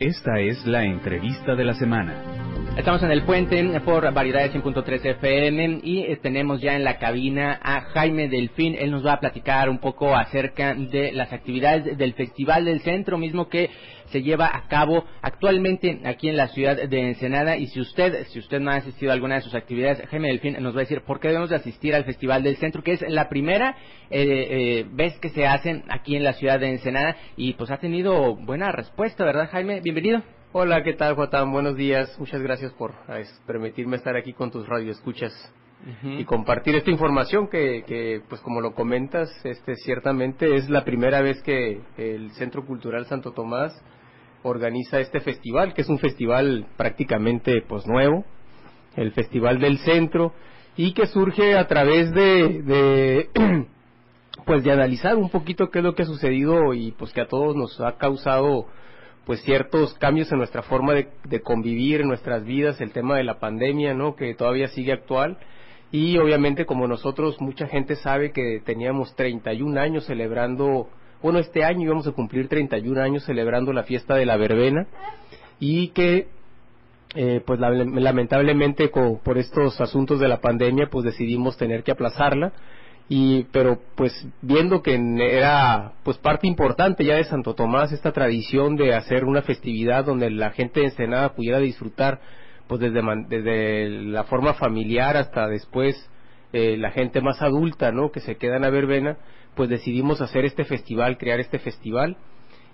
Esta es la entrevista de la semana. Estamos en el puente por Variedades 100.3 FM y eh, tenemos ya en la cabina a Jaime Delfín. Él nos va a platicar un poco acerca de las actividades del Festival del Centro, mismo que se lleva a cabo actualmente aquí en la ciudad de Ensenada. Y si usted, si usted no ha asistido a alguna de sus actividades, Jaime Delfín nos va a decir por qué debemos de asistir al Festival del Centro, que es la primera eh, eh, vez que se hacen aquí en la ciudad de Ensenada y pues ha tenido buena respuesta, ¿verdad, Jaime? Bienvenido. Hola, ¿qué tal, Juan? Buenos días. Muchas gracias por permitirme estar aquí con tus radioescuchas y compartir esta información que, que, pues como lo comentas, este ciertamente es la primera vez que el Centro Cultural Santo Tomás organiza este festival, que es un festival prácticamente pues nuevo, el Festival del Centro, y que surge a través de, de pues de analizar un poquito qué es lo que ha sucedido y pues que a todos nos ha causado pues ciertos cambios en nuestra forma de, convivir en nuestras vidas, el tema de la pandemia, ¿no? Que todavía sigue actual. Y obviamente como nosotros mucha gente sabe que teníamos 31 años celebrando, bueno, este año íbamos a cumplir 31 años celebrando la fiesta de la verbena. Y que eh, pues lamentablemente por estos asuntos de la pandemia pues decidimos tener que aplazarla y pero pues viendo que era pues parte importante ya de Santo Tomás esta tradición de hacer una festividad donde la gente de Ensenada pudiera disfrutar pues desde, desde la forma familiar hasta después eh, la gente más adulta no que se queda en la verbena pues decidimos hacer este festival crear este festival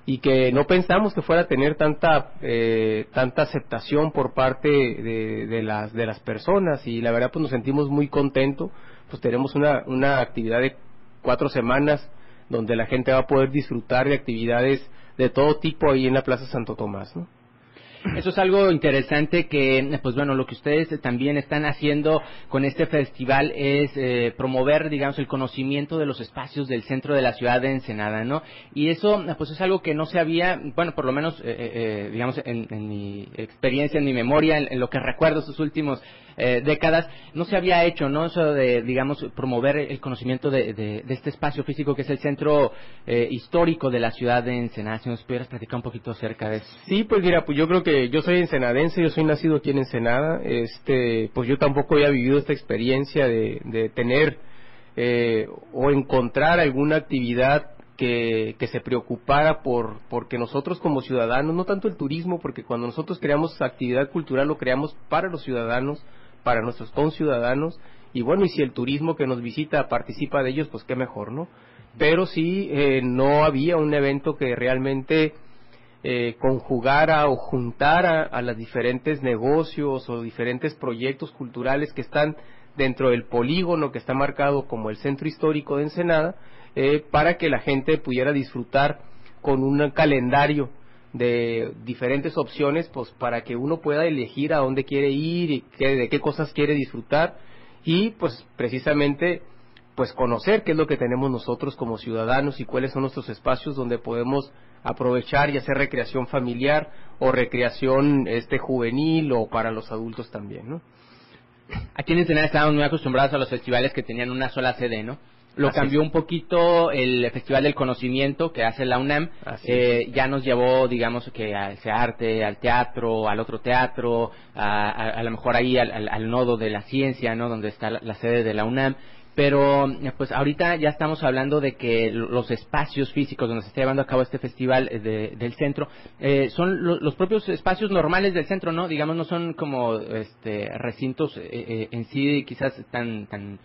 y que no pensamos que fuera a tener tanta eh, tanta aceptación por parte de, de las de las personas y la verdad pues nos sentimos muy contentos pues tenemos una, una actividad de cuatro semanas donde la gente va a poder disfrutar de actividades de todo tipo ahí en la Plaza Santo Tomás, ¿no? Eso es algo interesante que, pues bueno, lo que ustedes también están haciendo con este festival es eh, promover, digamos, el conocimiento de los espacios del centro de la ciudad de Ensenada, ¿no? Y eso, pues es algo que no se había, bueno, por lo menos, eh, eh, digamos, en, mi experiencia, en mi memoria, en, lo que recuerdo sus últimos décadas, no se había hecho, ¿no? Eso de, digamos, promover el conocimiento de, este espacio físico que es el centro histórico de la ciudad de Ensenada. Si nos pudieras platicar un poquito acerca de eso. Sí, pues mira, pues yo creo que yo soy ensenadense, yo soy nacido aquí en Ensenada, este, pues yo tampoco había vivido esta experiencia de, de tener eh, o encontrar alguna actividad que, que, se preocupara por porque nosotros como ciudadanos, no tanto el turismo, porque cuando nosotros creamos actividad cultural lo creamos para los ciudadanos, para nuestros conciudadanos, y bueno, y si el turismo que nos visita participa de ellos, pues qué mejor, ¿no? Pero sí, eh, no había un evento que realmente eh, conjugara o juntara a los diferentes negocios o diferentes proyectos culturales que están dentro del polígono que está marcado como el centro histórico de Ensenada, eh, para que la gente pudiera disfrutar con un calendario de diferentes opciones, pues para que uno pueda elegir a dónde quiere ir y de qué cosas quiere disfrutar y pues precisamente pues conocer qué es lo que tenemos nosotros como ciudadanos y cuáles son nuestros espacios donde podemos aprovechar y hacer recreación familiar o recreación este juvenil o para los adultos también, ¿no? Aquí en Ensenada estábamos muy acostumbrados a los festivales que tenían una sola sede, ¿no? Lo cambió un poquito el Festival del Conocimiento que hace la UNAM. Eh, ya nos llevó, digamos, que a ese arte, al teatro, al otro teatro, a, a, lo mejor ahí al, nodo de la ciencia, ¿no? Donde está la sede de la UNAM pero eh, pues ahorita ya estamos hablando de que los espacios físicos donde se está llevando a cabo este festival eh, del centro eh, son los propios espacios normales del centro, ¿no? Digamos, no son como este, recintos en sí quizás tan, tan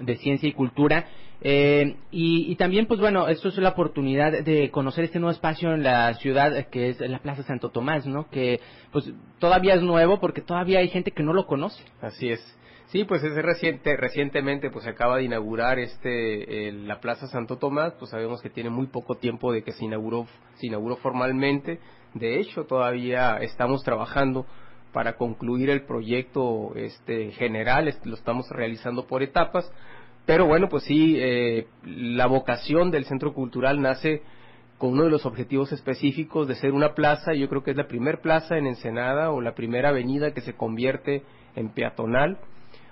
de ciencia y cultura. y, y, también, pues bueno, esto es la oportunidad de conocer este nuevo espacio en la ciudad que es la Plaza Santo Tomás, ¿no? Que pues todavía es nuevo porque todavía hay gente que no lo conoce. Así es. Sí, pues es reciente, recientemente pues se de inaugurar este la Plaza Santo Tomás, pues sabemos que tiene muy poco tiempo de que se inauguró se inauguró formalmente. De hecho, todavía estamos trabajando para concluir el proyecto este general, lo estamos realizando por etapas, pero bueno, pues sí, eh, la vocación del centro cultural nace con uno de los objetivos específicos de ser una plaza, yo creo que es la primer plaza en Ensenada o la primera avenida que se convierte en peatonal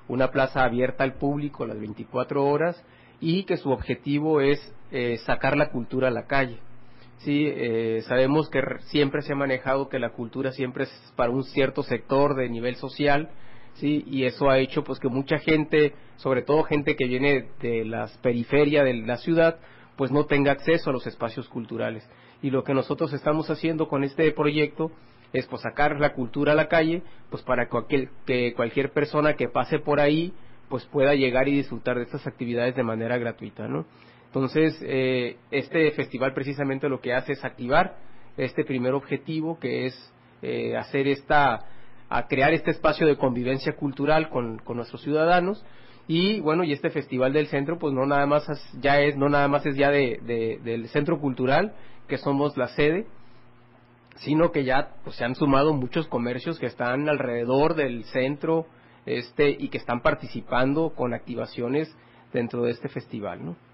una plaza abierta al público las 24 horas y que su objetivo es eh, sacar la cultura a la calle. Sí, eh, sabemos que siempre se ha manejado que la cultura siempre es para un cierto sector de nivel social, sí, y eso ha hecho pues que mucha gente, sobre todo gente que viene de las periferias de la ciudad, pues no tenga acceso a los espacios culturales. Y lo que nosotros estamos haciendo con este proyecto es pues sacar la cultura a la calle, pues para cualquier, que cualquier persona que pase por ahí pues pueda llegar y disfrutar de estas actividades de manera gratuita, ¿no? Entonces, eh, este festival precisamente lo que hace es activar este primer objetivo, que es eh, hacer esta, a crear este espacio de convivencia cultural con, nuestros ciudadanos y bueno y este festival del centro pues no nada más ya es no nada más es ya de, del centro cultural que somos la sede sino que ya pues, se han sumado muchos comercios que están alrededor del centro este y que están participando con activaciones dentro de este festival, ¿no?